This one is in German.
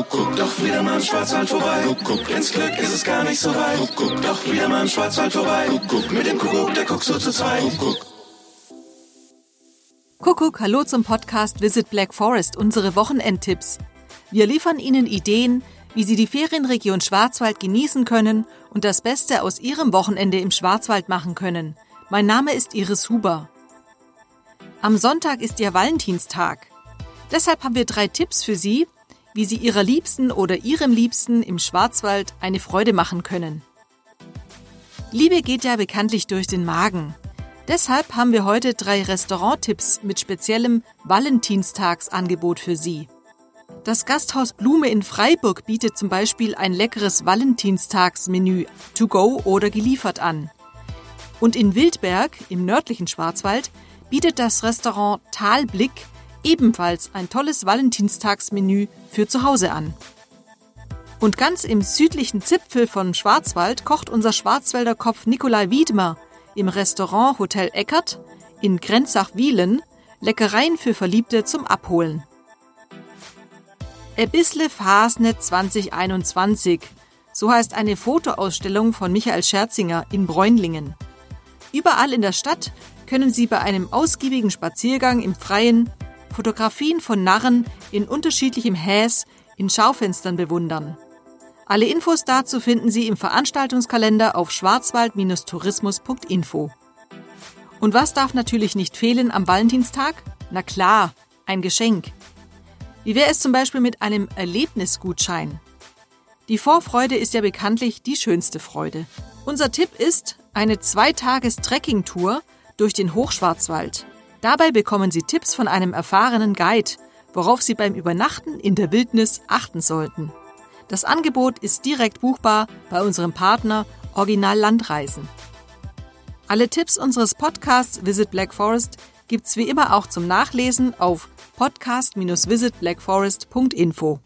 Kuckuck, doch wieder mal im Schwarzwald vorbei. Kuckuck, ins Glück ist es gar nicht so weit. Kuckuck, doch wieder mal im Schwarzwald vorbei. Kuckuck, mit dem Kuckuck, der guckt so zu zweit. Kuckuck. Kuckuck, hallo zum Podcast Visit Black Forest, unsere Wochenendtipps. Wir liefern Ihnen Ideen, wie Sie die Ferienregion Schwarzwald genießen können und das Beste aus Ihrem Wochenende im Schwarzwald machen können. Mein Name ist Iris Huber. Am Sonntag ist Ihr Valentinstag. Deshalb haben wir drei Tipps für Sie, wie Sie Ihrer Liebsten oder Ihrem Liebsten im Schwarzwald eine Freude machen können. Liebe geht ja bekanntlich durch den Magen. Deshalb haben wir heute drei Restauranttipps mit speziellem Valentinstagsangebot für Sie. Das Gasthaus Blume in Freiburg bietet zum Beispiel ein leckeres Valentinstagsmenü to go oder geliefert an. Und in Wildberg im nördlichen Schwarzwald bietet das Restaurant Talblick ebenfalls ein tolles Valentinstagsmenü für zu Hause an. Und ganz im südlichen Zipfel von Schwarzwald kocht unser Schwarzwälder Kopf Nikolai Wiedmer im Restaurant Hotel Eckert in Grenzach-Wielen Leckereien für Verliebte zum Abholen. Ebisle Fasnet 2021, so heißt eine Fotoausstellung von Michael Scherzinger in Bräunlingen. Überall in der Stadt können Sie bei einem ausgiebigen Spaziergang im Freien Fotografien von Narren in unterschiedlichem Häs in Schaufenstern bewundern. Alle Infos dazu finden Sie im Veranstaltungskalender auf schwarzwald-tourismus.info. Und was darf natürlich nicht fehlen am Valentinstag? Na klar, ein Geschenk. Wie wäre es zum Beispiel mit einem Erlebnisgutschein? Die Vorfreude ist ja bekanntlich die schönste Freude. Unser Tipp ist eine Zweitages-Trekking-Tour durch den Hochschwarzwald. Dabei bekommen Sie Tipps von einem erfahrenen Guide, worauf Sie beim Übernachten in der Wildnis achten sollten. Das Angebot ist direkt buchbar bei unserem Partner Original Landreisen. Alle Tipps unseres Podcasts Visit Black Forest gibt's wie immer auch zum Nachlesen auf podcast-visitblackforest.info.